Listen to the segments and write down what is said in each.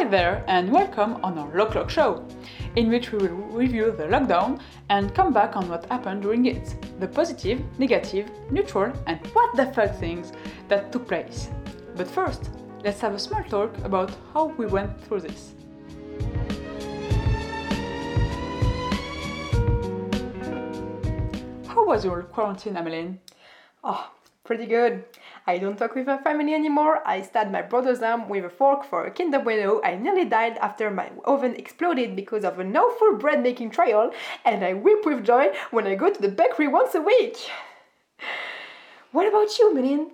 Hi there, and welcome on our Lock Lock show, in which we will review the lockdown and come back on what happened during it the positive, negative, neutral, and what the fuck things that took place. But first, let's have a small talk about how we went through this. How was your quarantine, Améline? Oh, pretty good. I don't talk with my family anymore. I stabbed my brother's arm with a fork for a Kinder Bueno. I nearly died after my oven exploded because of an awful bread making trial, and I weep with joy when I go to the bakery once a week. What about you, Méline?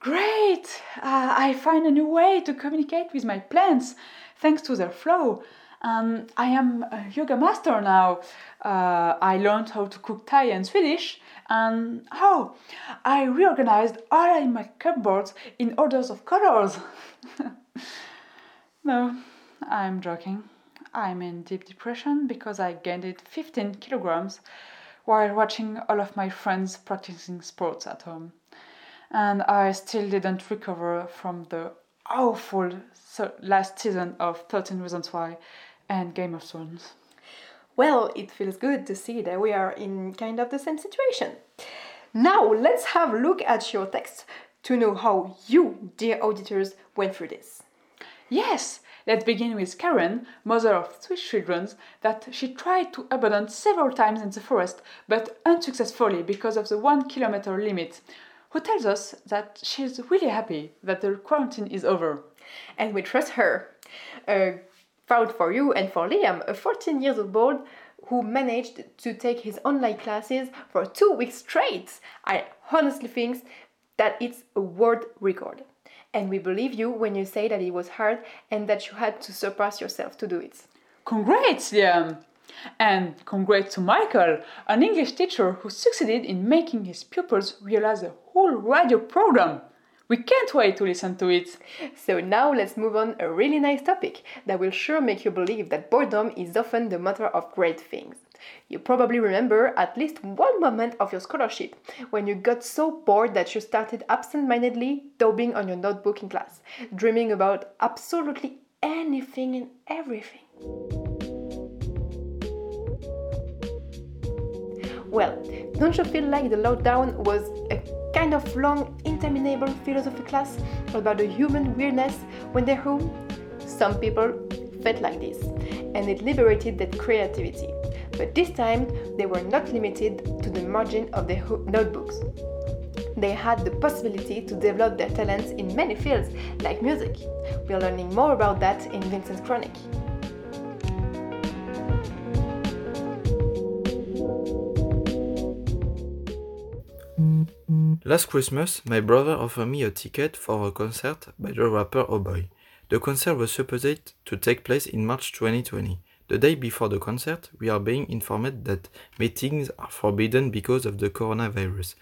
Great! Uh, I find a new way to communicate with my plants thanks to their flow. Um, I am a yoga master now. Uh, I learned how to cook Thai and Swedish, and oh, I reorganized all my cupboards in orders of colors. no, I'm joking. I'm in deep depression because I gained 15 kilograms while watching all of my friends practicing sports at home. And I still didn't recover from the awful last season of 13 Reasons Why and Game of Thrones. Well, it feels good to see that we are in kind of the same situation. Now, let's have a look at your text to know how you, dear auditors, went through this. Yes, let's begin with Karen, mother of three children, that she tried to abandon several times in the forest, but unsuccessfully because of the one kilometer limit, who tells us that she's really happy that the quarantine is over. And we trust her. Uh, proud for you and for Liam, a 14 years old boy who managed to take his online classes for two weeks straight. I honestly think that it's a world record. And we believe you when you say that it was hard and that you had to surpass yourself to do it. Congrats, Liam! And congrats to Michael, an English teacher who succeeded in making his pupils realize the whole radio program. We can't wait to listen to it. So now let's move on a really nice topic that will sure make you believe that boredom is often the mother of great things. You probably remember at least one moment of your scholarship when you got so bored that you started absent-mindedly daubing on your notebook in class, dreaming about absolutely anything and everything. Well, don't you feel like the lockdown was a kind of long, interminable philosophy class about the human weirdness when they're home? Some people felt like this, and it liberated their creativity. But this time, they were not limited to the margin of their notebooks. They had the possibility to develop their talents in many fields, like music. We're learning more about that in Vincent's Chronic. Last Christmas, my brother offered me a ticket for a concert by the rapper Oh Boy. The concert was supposed to take place in March 2020. The day before the concert, we are being informed that meetings are forbidden because of the coronavirus.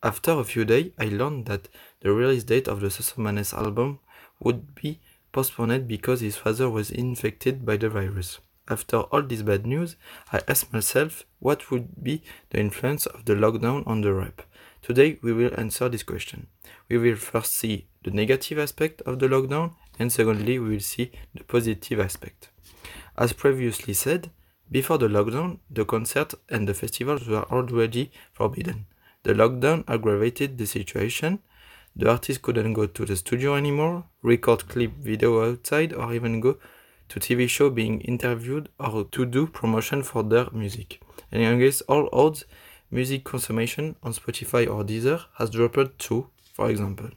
After a few days, I learned that the release date of the Soso Maness album would be postponed because his father was infected by the virus. After all this bad news, I asked myself what would be the influence of the lockdown on the rap. Today we will answer this question. We will first see the negative aspect of the lockdown and secondly we will see the positive aspect. As previously said, before the lockdown, the concerts and the festivals were already forbidden. The lockdown aggravated the situation. The artists couldn't go to the studio anymore, record clip video outside, or even go to TV show being interviewed or to do promotion for their music. And against all odds, music consumption on Spotify or Deezer has dropped too, for example.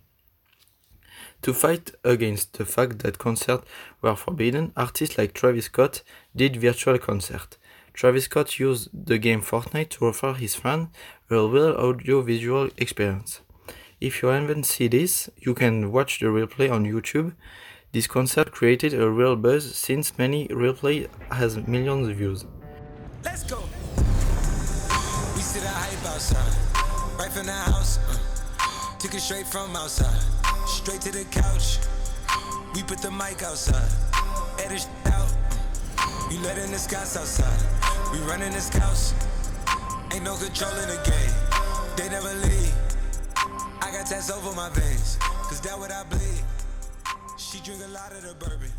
To fight against the fact that concerts were forbidden, artists like Travis Scott did virtual concerts. Travis Scott used the game Fortnite to offer his fans a real audio-visual experience. If you haven't seen this, you can watch the replay on YouTube. This concert created a real buzz since many replay has millions of views. Let's go outside. Right from the house. Uh, took it straight from outside. Straight to the couch. We put the mic outside. Edit out. Uh, you letting the scouts outside. We running the scouts. Ain't no control in the game. They never leave. I got tats over my veins. Cause that what I bleed. She drink a lot of the bourbon.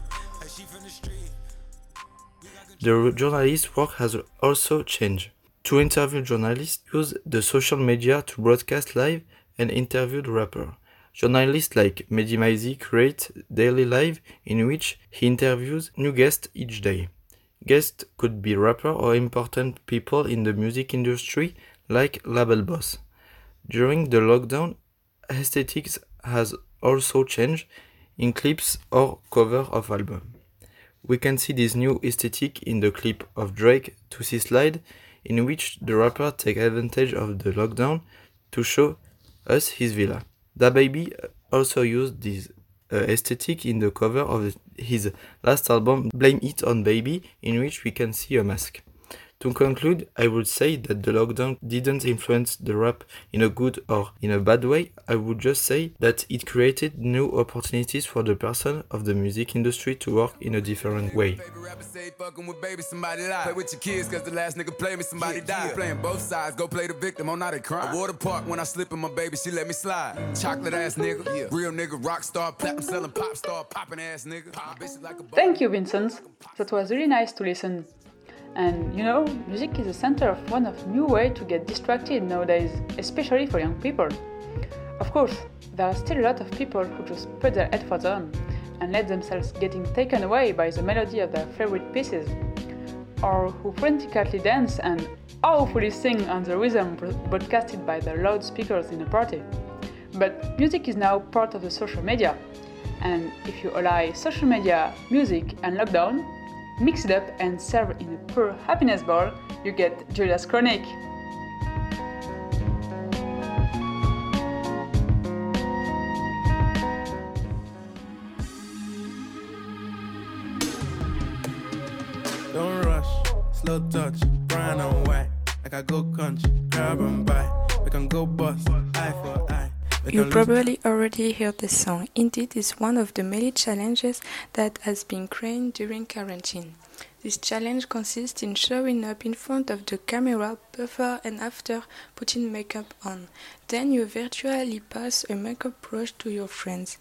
The journalist's work has also changed. To interview journalists, use the social media to broadcast live and interview the rapper. Journalists like Mehdi Maizi create daily live in which he interviews new guests each day. Guests could be rapper or important people in the music industry like label boss. During the lockdown, aesthetics has also changed in clips or cover of album. We can see this new aesthetic in the clip of Drake Toosie Slide, in which the rapper takes advantage of the lockdown to show us his villa. DaBaby also used this uh, aesthetic in the cover of his last album, Blame It on Baby, in which we can see a mask. To conclude, I would say that the lockdown didn't influence the rap in a good or in a bad way. I would just say that it created new opportunities for the person of the music industry to work in a different way. Play with your kids cause the last nigga play me, somebody died. Playing both sides, go play the victim, I'm not a crime. Water park when I slip in my baby, she let me slide. Chocolate ass nigga, real nigga, rock star, platinum selling pop star, popping ass nigga. Thank you, Vincent. That was really nice to listen. And you know, music is the center of one of new way to get distracted nowadays, especially for young people. Of course, there are still a lot of people who just put their headphones on and let themselves getting taken away by the melody of their favorite pieces, or who frantically dance and awfully sing on the rhythm broadcasted by the loudspeakers in a party. But music is now part of the social media, and if you ally social media, music, and lockdown, mix it up and serve in a pure happiness bowl, you get Julia's Chronic. Don't rush, slow touch, brown and white. Like I go country, grab and buy. We can go bust, eye for eye. You probably already heard the song. Indeed, it's one of the many challenges that has been created during quarantine. This challenge consists in showing up in front of the camera before and after putting makeup on. Then you virtually pass a makeup brush to your friends.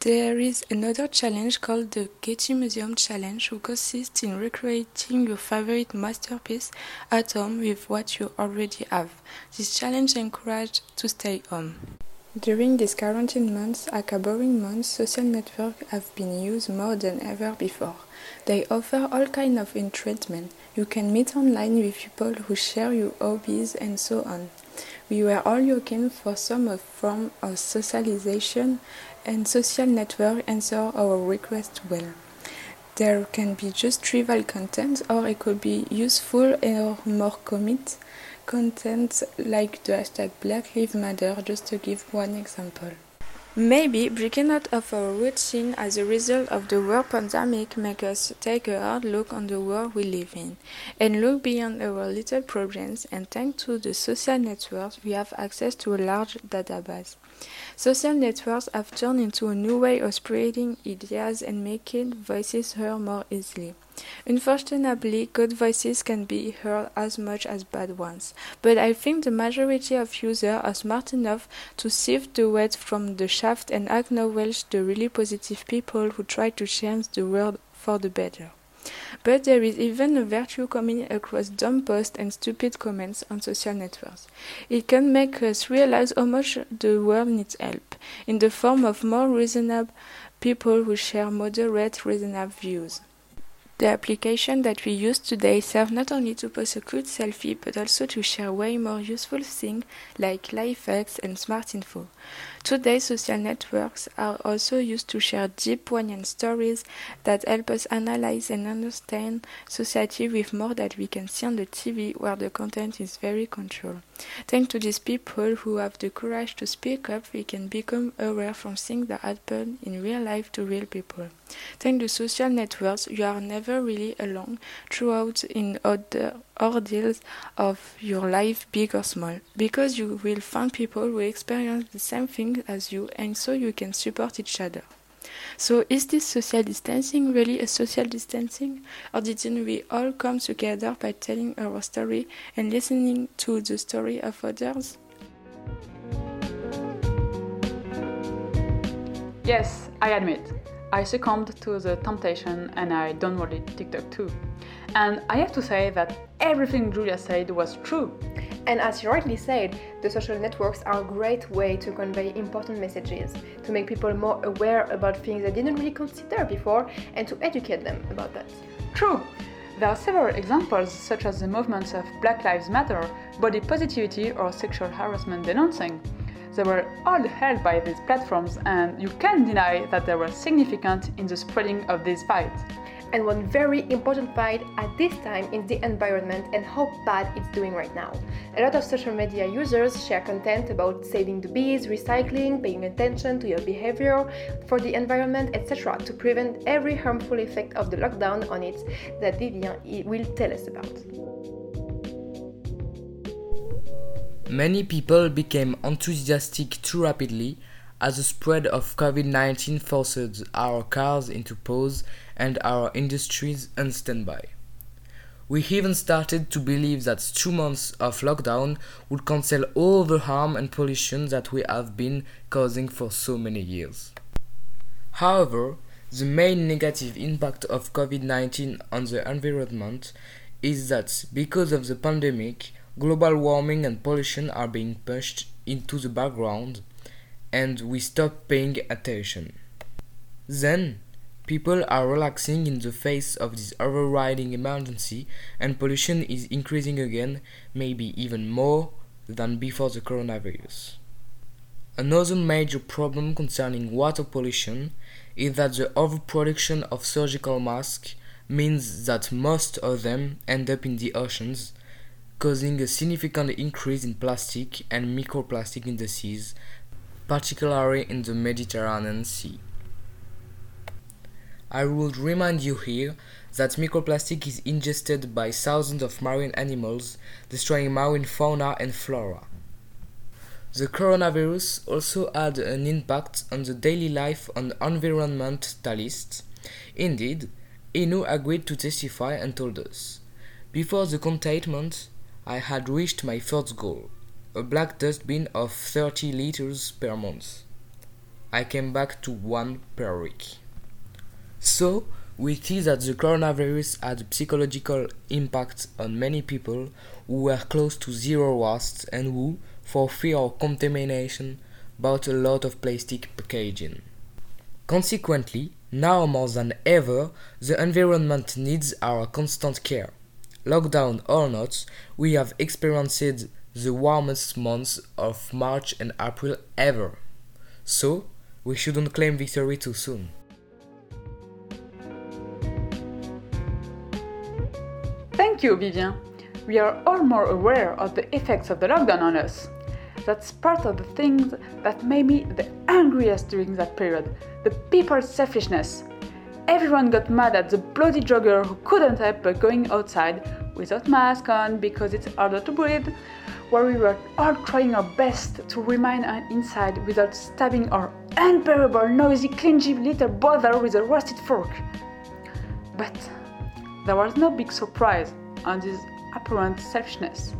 There is another challenge called the Getty Museum Challenge, which consists in recreating your favorite masterpiece at home with what you already have. This challenge encourages to stay home. During these quarantine months, aka boring months, social networks have been used more than ever before. They offer all kinds of entertainment. You can meet online with people who share your hobbies and so on. We were all looking for some form of socialization, and social network answer our request well. There can be just trivial content, or it could be useful or more commit content like the hashtag Black Lives Matter, just to give one example. Maybe breaking out of our routine as a result of the world pandemic makes us take a hard look on the world we live in and look beyond our little problems and thanks to the social networks we have access to a large database. Social networks have turned into a new way of spreading ideas and making voices heard more easily. Unfortunately, good voices can be heard as much as bad ones, but I think the majority of users are smart enough to sift the wheat from the chaff and acknowledge the really positive people who try to change the world for the better. But there is even a virtue coming across dumb posts and stupid comments on social networks. It can make us realize how much the world needs help, in the form of more reasonable people who share moderate, reasonable views. The application that we use today serve not only to post a good selfie but also to share way more useful things like life hacks and smart info. Today, social networks are also used to share deep, poignant stories that help us analyze and understand society with more that we can see on the TV, where the content is very controlled. Thanks to these people who have the courage to speak up, we can become aware from things that happen in real life to real people. Thanks to social networks, you are never really alone throughout in other ordeals of your life, big or small, because you will find people who experience the same thing as you, and so you can support each other. So, is this social distancing really a social distancing, or didn't we all come together by telling our story and listening to the story of others? Yes, I admit. I succumbed to the temptation and I downloaded TikTok too. And I have to say that everything Julia said was true. And as you rightly said, the social networks are a great way to convey important messages, to make people more aware about things they didn't really consider before, and to educate them about that. True. There are several examples, such as the movements of Black Lives Matter, body positivity, or sexual harassment denouncing. They were all held by these platforms, and you can't deny that they were significant in the spreading of this fight and one very important fight at this time is the environment and how bad it's doing right now. A lot of social media users share content about saving the bees, recycling, paying attention to your behavior for the environment, etc., to prevent every harmful effect of the lockdown on it that Vivien will tell us about. Many people became enthusiastic too rapidly as the spread of COVID 19 forced our cars into pause and our industries on standby. We even started to believe that two months of lockdown would cancel all the harm and pollution that we have been causing for so many years. However, the main negative impact of COVID 19 on the environment is that because of the pandemic, global warming and pollution are being pushed into the background and we stop paying attention. Then, people are relaxing in the face of this overriding emergency, and pollution is increasing again, maybe even more than before the coronavirus. Another major problem concerning water pollution is that the overproduction of surgical masks means that most of them end up in the oceans, causing a significant increase in plastic and microplastic in the seas, particularly in the Mediterranean Sea. I would remind you here that microplastic is ingested by thousands of marine animals, destroying marine fauna and flora. The coronavirus also had an impact on the daily life of environmentalists. Indeed, Inu agreed to testify and told us, Before the containment, I had reached my first goal a black dustbin of 30 liters per month. I came back to one per week. So, we see that the coronavirus had a psychological impact on many people who were close to zero waste and who, for fear of contamination, bought a lot of plastic packaging. Consequently, now more than ever, the environment needs our constant care. Lockdown or not, we have experienced the warmest months of March and April ever. So, we shouldn't claim victory too soon. Thank you, Vivien. We are all more aware of the effects of the lockdown on us. That's part of the things that made me the angriest during that period the people's selfishness. Everyone got mad at the bloody jogger who couldn't help but going outside without mask on because it's harder to breathe, where we were all trying our best to remain inside without stabbing our unbearable, noisy, clingy little brother with a rusted fork. But there was no big surprise on this apparent selfishness,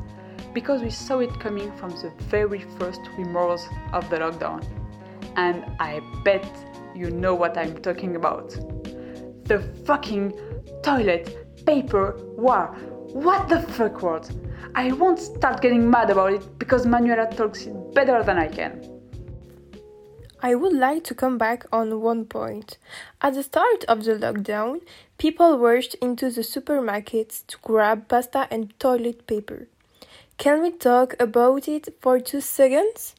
because we saw it coming from the very first remorse of the lockdown. And I bet you know what I'm talking about. The fucking toilet paper war. What the fuck was? I won't start getting mad about it because Manuela talks it better than I can. I would like to come back on one point. At the start of the lockdown, people rushed into the supermarkets to grab pasta and toilet paper. Can we talk about it for two seconds?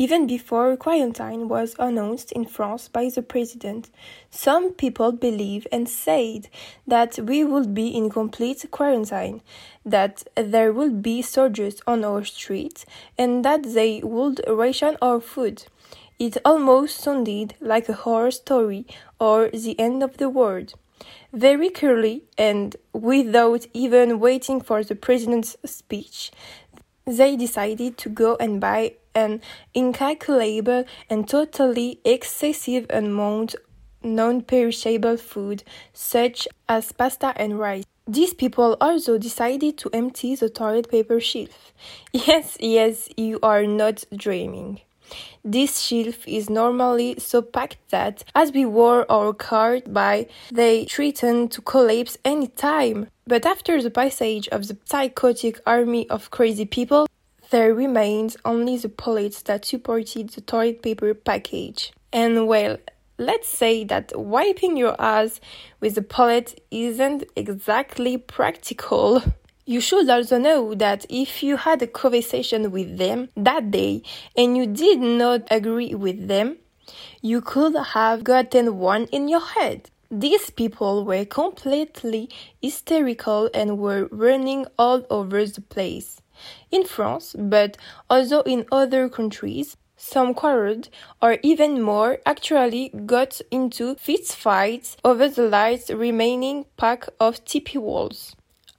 Even before quarantine was announced in France by the president, some people believed and said that we would be in complete quarantine, that there would be soldiers on our streets, and that they would ration our food. It almost sounded like a horror story or the end of the world. Very clearly, and without even waiting for the president's speech, they decided to go and buy an incalculable and totally excessive amount non-perishable food such as pasta and rice. These people also decided to empty the toilet paper shelf. Yes, yes, you are not dreaming. This shelf is normally so packed that as we walk our cart by, they threaten to collapse any time. But after the passage of the psychotic army of crazy people, there remains only the pallets that supported the toilet paper package. And well, let's say that wiping your ass with a pallet isn't exactly practical. You should also know that if you had a conversation with them that day and you did not agree with them, you could have gotten one in your head. These people were completely hysterical and were running all over the place. In France, but also in other countries, some quarreled, or even more, actually got into fist fights over the last remaining pack of TP walls.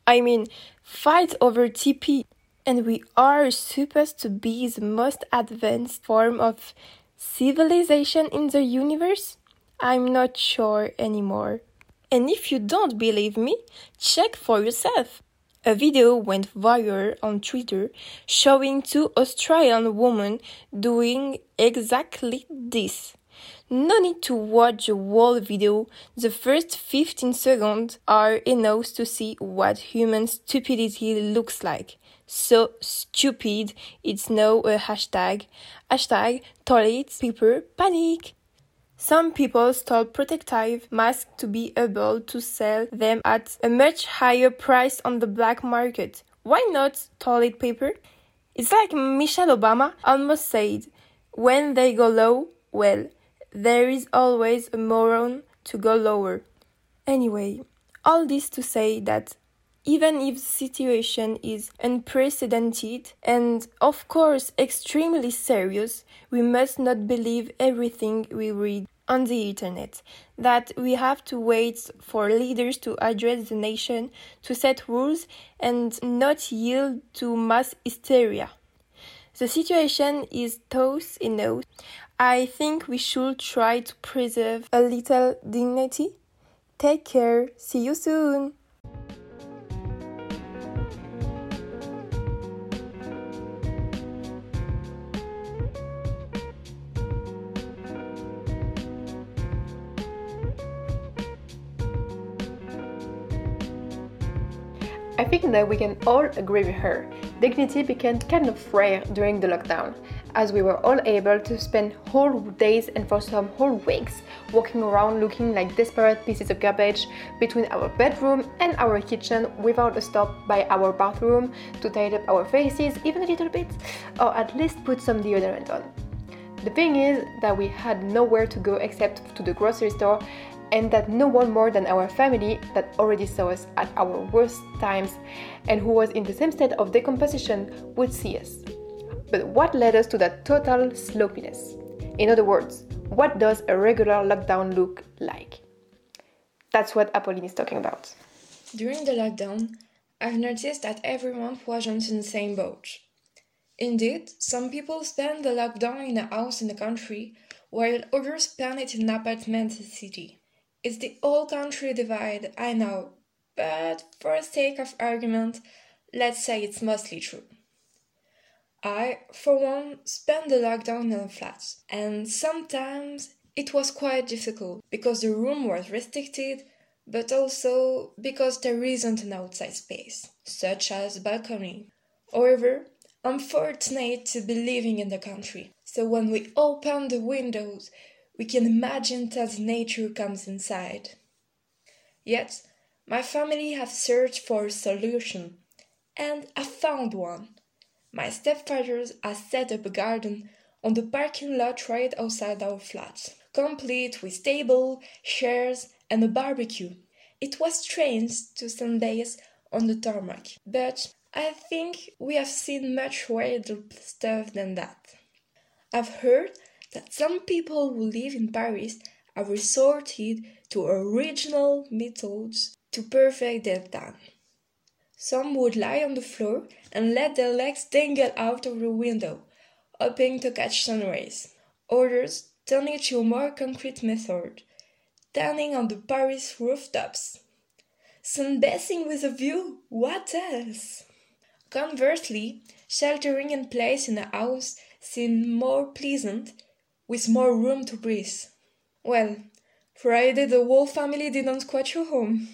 I mean, fight over TP. And we are supposed to be the most advanced form of civilization in the universe? I'm not sure anymore. And if you don't believe me, check for yourself. A video went viral on Twitter showing two Australian women doing exactly this. No need to watch the whole video, the first 15 seconds are enough to see what human stupidity looks like. So stupid, it's now a hashtag. Hashtag toilet paper panic. Some people stole protective masks to be able to sell them at a much higher price on the black market. Why not toilet paper? It's like Michelle Obama almost said, when they go low, well, there is always a moron to go lower. Anyway, all this to say that even if the situation is unprecedented and, of course, extremely serious, we must not believe everything we read on the internet. That we have to wait for leaders to address the nation, to set rules, and not yield to mass hysteria. The situation is tough enough. I think we should try to preserve a little dignity. Take care. See you soon. Think that we can all agree with her. Dignity became kind of rare during the lockdown, as we were all able to spend whole days and for some whole weeks walking around looking like desperate pieces of garbage between our bedroom and our kitchen without a stop by our bathroom to tidy up our faces even a little bit, or at least put some deodorant on. The thing is that we had nowhere to go except to the grocery store and that no one more than our family that already saw us at our worst times and who was in the same state of decomposition would see us. But what led us to that total sloppiness? In other words, what does a regular lockdown look like? That's what Appoline is talking about. During the lockdown, I've noticed that everyone wasn't in the same boat. Indeed, some people spend the lockdown in a house in the country, while others spend it in an apartment in the city. It's the whole country divide, I know, but for the sake of argument, let's say it's mostly true. I, for one, spent the lockdown in a flat, and sometimes it was quite difficult because the room was restricted, but also because there isn't an outside space, such as a balcony. However, I'm fortunate to be living in the country, so when we open the windows, we can imagine that nature comes inside. Yet, my family have searched for a solution, and I found one. My stepfathers have set up a garden on the parking lot right outside our flat, complete with table, chairs, and a barbecue. It was strange to Sundays on the tarmac, but I think we have seen much weirder stuff than that. I've heard that some people who live in Paris have resorted to original methods to perfect their tan. Some would lie on the floor and let their legs dangle out of the window, hoping to catch sun rays. Others turned to a more concrete method, standing on the Paris rooftops. Sunbathing with a view, what else? Conversely, sheltering in place in a house seemed more pleasant, with more room to breathe. Well, Friday the whole family didn't quite go home.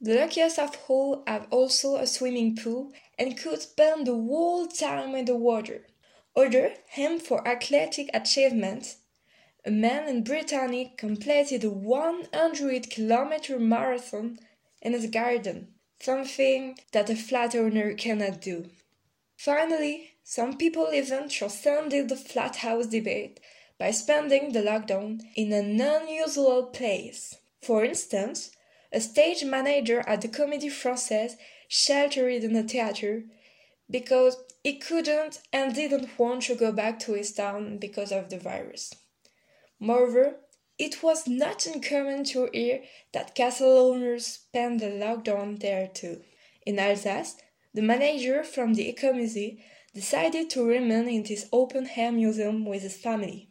The luckiest of all have also a swimming pool and could spend the whole time in the water. Other aim for athletic achievement. A man in Brittany completed a 100 kilometer marathon in his garden, something that a flat owner cannot do. Finally, some people even transcended the flat house debate by spending the lockdown in an unusual place. For instance, a stage manager at the Comédie Française sheltered in a theater because he couldn't and didn't want to go back to his town because of the virus. Moreover, it was not uncommon to hear that castle owners spent the lockdown there too. In Alsace, the manager from the Ecomusée decided to remain in this open air museum with his family.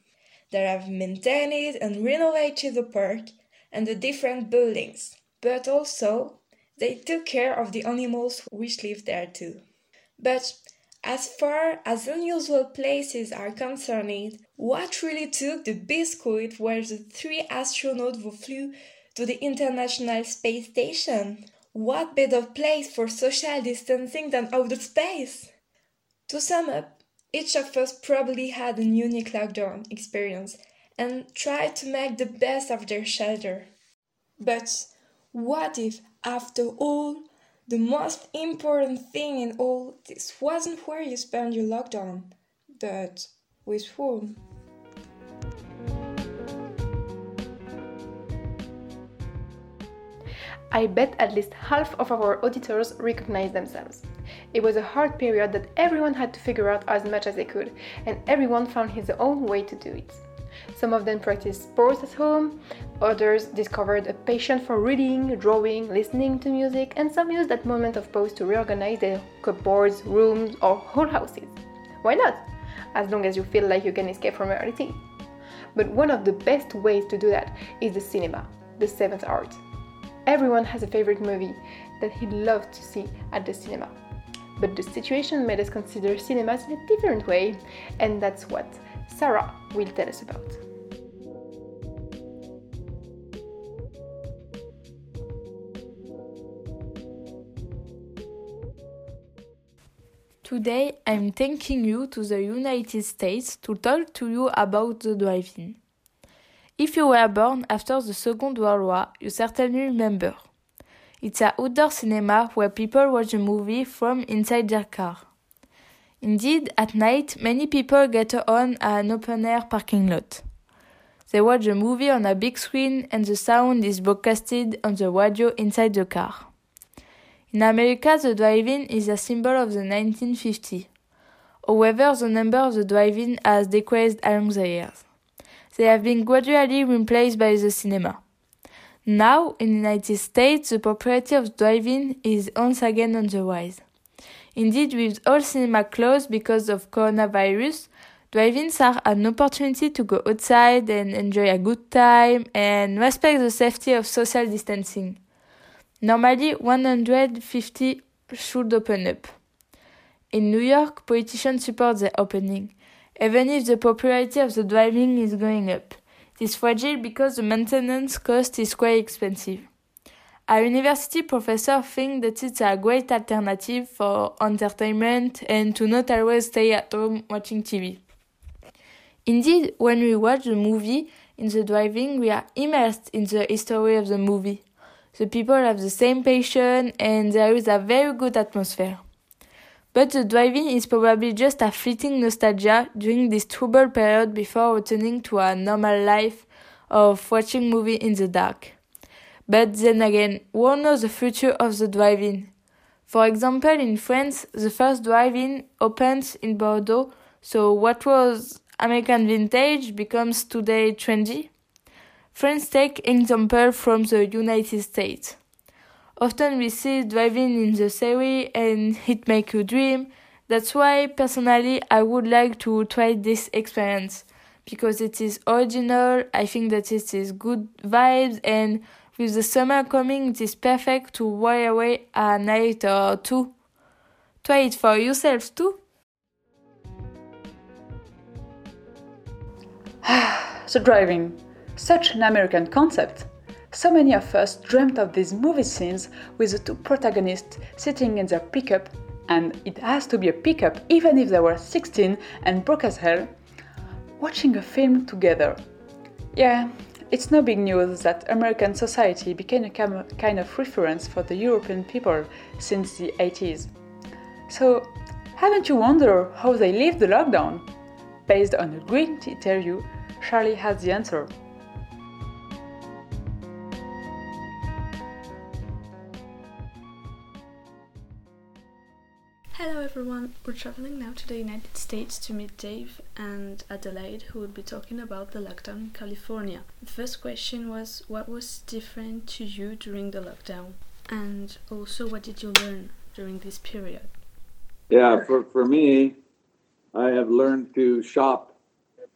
They have maintained and renovated the park and the different buildings, but also they took care of the animals which live there too. But as far as unusual places are concerned, what really took the biscuit were the three astronauts who flew to the International Space Station. What better place for social distancing than outer space? To sum up, each of us probably had a unique lockdown experience and tried to make the best of their shelter. But what if, after all, the most important thing in all this wasn't where you spent your lockdown, but with whom. I bet at least half of our auditors recognize themselves. It was a hard period that everyone had to figure out as much as they could, and everyone found his own way to do it. Some of them practiced sports at home, others discovered a passion for reading, drawing, listening to music, and some used that moment of pause to reorganize their cupboards, rooms, or whole houses. Why not? As long as you feel like you can escape from reality. But one of the best ways to do that is the cinema, the seventh art. Everyone has a favorite movie that he'd love to see at the cinema. But the situation made us consider cinemas in a different way, and that's what Sara will tell us about. Today I'm taking you to the United States to talk to you about the drive-in. If you were born after the Second World War, you certainly remember. It's an outdoor cinema where people watch a movie from inside their car. Indeed, at night, many people get on an open air parking lot. They watch a movie on a big screen and the sound is broadcasted on the radio inside the car. In America, the drive-in is a symbol of the 1950s. However, the number of the drive-in has decreased along the years. They have been gradually replaced by the cinema. Now, in the United States, the popularity of drive-in is once again on the rise. Indeed, with all cinema closed because of coronavirus, drive-ins are an opportunity to go outside and enjoy a good time and respect the safety of social distancing. Normally, 150 should open up. In New York, politicians support the opening, even if the popularity of the driving is going up. It is fragile because the maintenance cost is quite expensive. A university professor think that it's a great alternative for entertainment and to not always stay at home watching TV. Indeed, when we watch the movie in the driving, we are immersed in the history of the movie. The people have the same passion and there is a very good atmosphere. But the driving is probably just a fleeting nostalgia during this troubled period before returning to a normal life of watching movie in the dark. But then again, who knows the future of the drive-in? For example, in France, the first drive-in opens in Bordeaux, so what was American vintage becomes today trendy. Friends take example from the United States. Often we see driving in the series and it make you dream. That's why personally I would like to try this experience because it is original. I think that it is good vibes and with the summer coming, it is perfect to while away a night or two. Try it for yourself too. the driving, such an American concept. So many of us dreamt of these movie scenes with the two protagonists sitting in their pickup, and it has to be a pickup even if they were 16 and broke as hell, watching a film together. Yeah, it's no big news that American society became a kind of reference for the European people since the 80s. So, haven't you wondered how they lived the lockdown? Based on a great interview, Charline has the answer. Hello everyone, we're traveling now to the United States to meet Dave and Adelaide who will be talking about the lockdown in California. The first question was what was different to you during the lockdown and also what did you learn during this period? Yeah, for, for me, I have learned to shop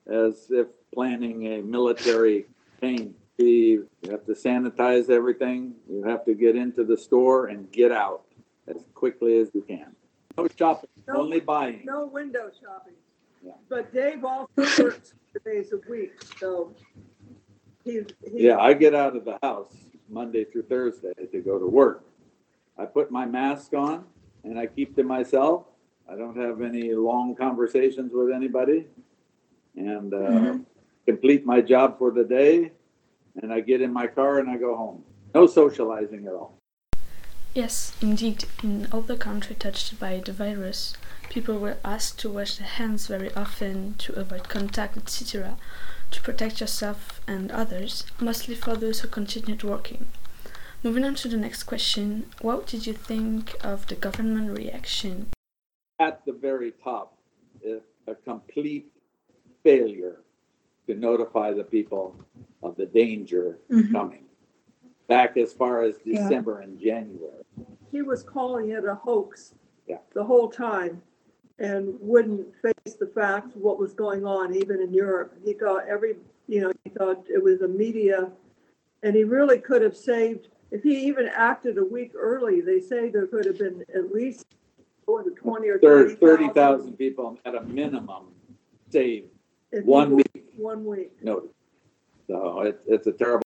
as if planning a military campaign. You have to sanitize everything, you have to get into the store and get out as quickly as you can. No shopping, No. only buying. No window shopping. Yeah. But Dave also works four days a week, so he, he. Yeah, I get out of the house Monday through Thursday to go to work. I put my mask on and I keep to myself. I don't have any long conversations with anybody. And uh, complete my job for the day. And I get in my car and I go home. No socializing at all. Yes, indeed, in all the country touched by the virus, people were asked to wash their hands very often, to avoid contact, etc., to protect yourself and others, mostly for those who continued working. Moving on to the next question, what did you think of the government reaction? At the very top, eh, a complete failure to notify the people of the danger mm-hmm. coming. Back as far as Yeah. December and January. He was calling it a hoax. Yeah. The whole time and wouldn't face the facts what was going on, even in Europe. He thought every, you know, he thought it was a media. And he really could have saved, if he even acted a week early, they say there could have been at least, what, twenty or Thir- thirty Thirty thousand. thousand people at a minimum saved if one week One week. notice. So it's, it's a terrible.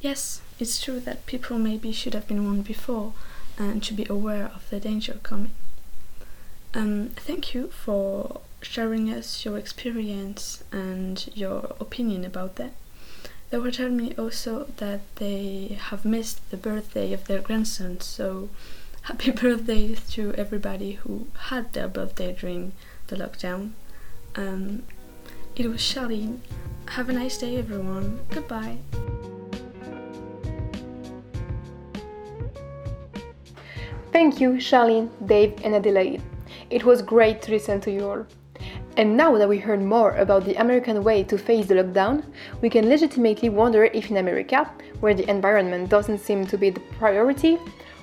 Yes, it's true that people maybe should have been warned before and should be aware of the danger coming. Um, thank you for sharing us your experience and your opinion about that. They were telling me also that they have missed the birthday of their grandson, so happy birthday to everybody who had their birthday during the lockdown. Um, it was Charline. Have a nice day, everyone. Goodbye. Thank you, Charline, Dave, and Adelaide. It was great to listen to you all. And now that we heard more about the American way to face the lockdown, we can legitimately wonder if in America, where the environment doesn't seem to be the priority,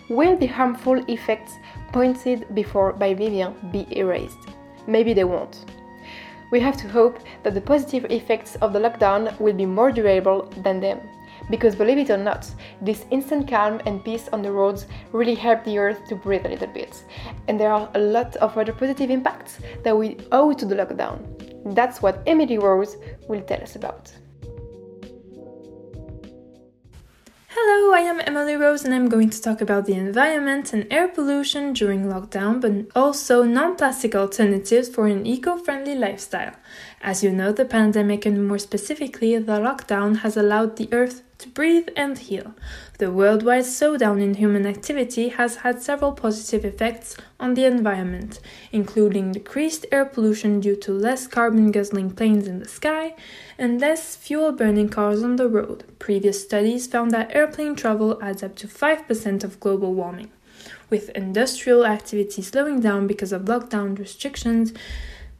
will the harmful effects pointed before by Vivien be erased? Maybe they won't. We have to hope that the positive effects of the lockdown will be more durable than them. Because believe it or not, this instant calm and peace on the roads really help the earth to breathe a little bit. And there are a lot of other positive impacts that we owe to the lockdown. That's what Emily Rose will tell us about. Hello, I am Emily Rose and I'm going to talk about the environment and air pollution during lockdown, but also non plastic alternatives for an eco friendly lifestyle. As you know, the pandemic and more specifically the lockdown has allowed the earth to breathe and heal. The worldwide slowdown in human activity has had several positive effects on the environment, including decreased air pollution due to less carbon guzzling planes in the sky and less fuel burning cars on the road. Previous studies found that airplane travel adds up to 5% of global warming. With industrial activity slowing down because of lockdown restrictions,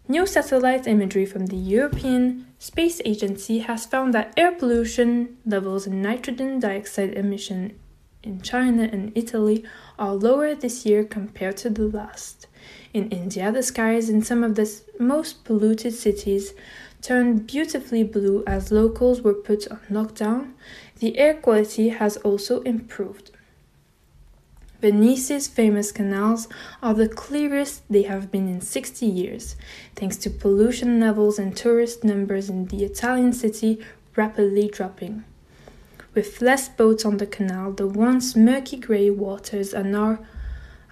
New satellite imagery from the European Space Agency has found that air pollution levels and nitrogen dioxide emission in China and Italy are lower this year compared to the last. In India, the skies in some of the most polluted cities turned beautifully blue as locals were put on lockdown. The air quality has also improved. Venice's famous canals are the clearest they have been in 60 years, thanks to pollution levels and tourist numbers in the Italian city rapidly dropping. With less boats on the canal, the once murky grey waters are now,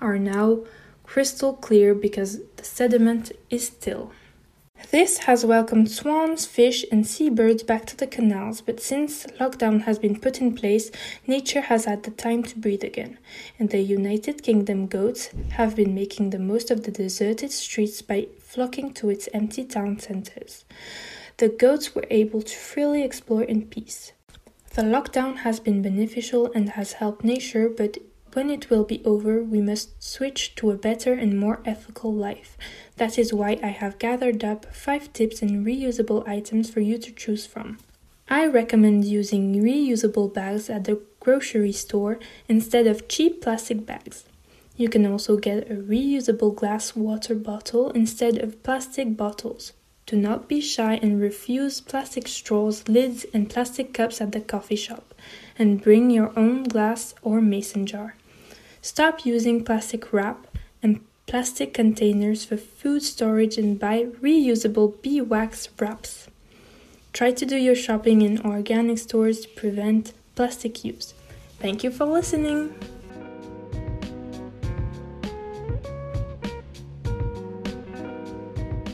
are now crystal clear because the sediment is still. This has welcomed swans, fish, and seabirds back to the canals, but since lockdown has been put in place, nature has had the time to breathe again, and the United Kingdom goats have been making the most of the deserted streets by flocking to its empty town centers. The goats were able to freely explore in peace. The lockdown has been beneficial and has helped nature, but when it will be over, we must switch to a better and more ethical life. That is why I have gathered up 5 tips and reusable items for you to choose from. I recommend using reusable bags at the grocery store instead of cheap plastic bags. You can also get a reusable glass water bottle instead of plastic bottles. Do not be shy and refuse plastic straws, lids, and plastic cups at the coffee shop, and bring your own glass or mason jar. Stop using plastic wrap and plastic containers for food storage and buy reusable beeswax wraps. Try to do your shopping in organic stores to prevent plastic use. Thank you for listening.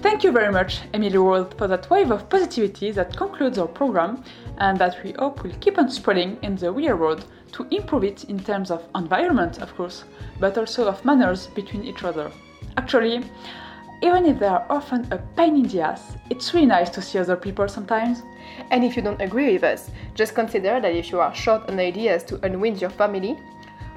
Thank you very much, Emily-Rose, for that wave of positivity that concludes our program and that we hope will keep on spreading in the real world to improve it in terms of environment, of course, but also of manners between each other. Actually, even if they are often a pain in the ass, it's really nice to see other people sometimes. And if you don't agree with us, just consider that if you are short on ideas to unwind your family,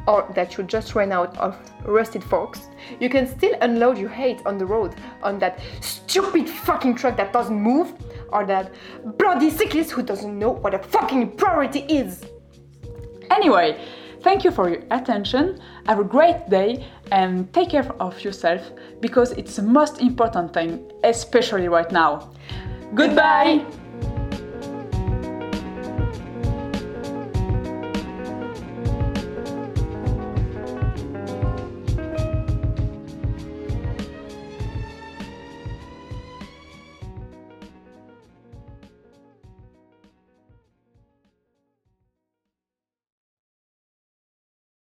or that you just ran out of rusted forks, you can still unload your hate on the road on that stupid fucking truck that doesn't move, or that bloody cyclist who doesn't know what a fucking priority is. Anyway, thank you for your attention. Have a great day and take care of yourself because it's the most important thing, especially right now. Goodbye.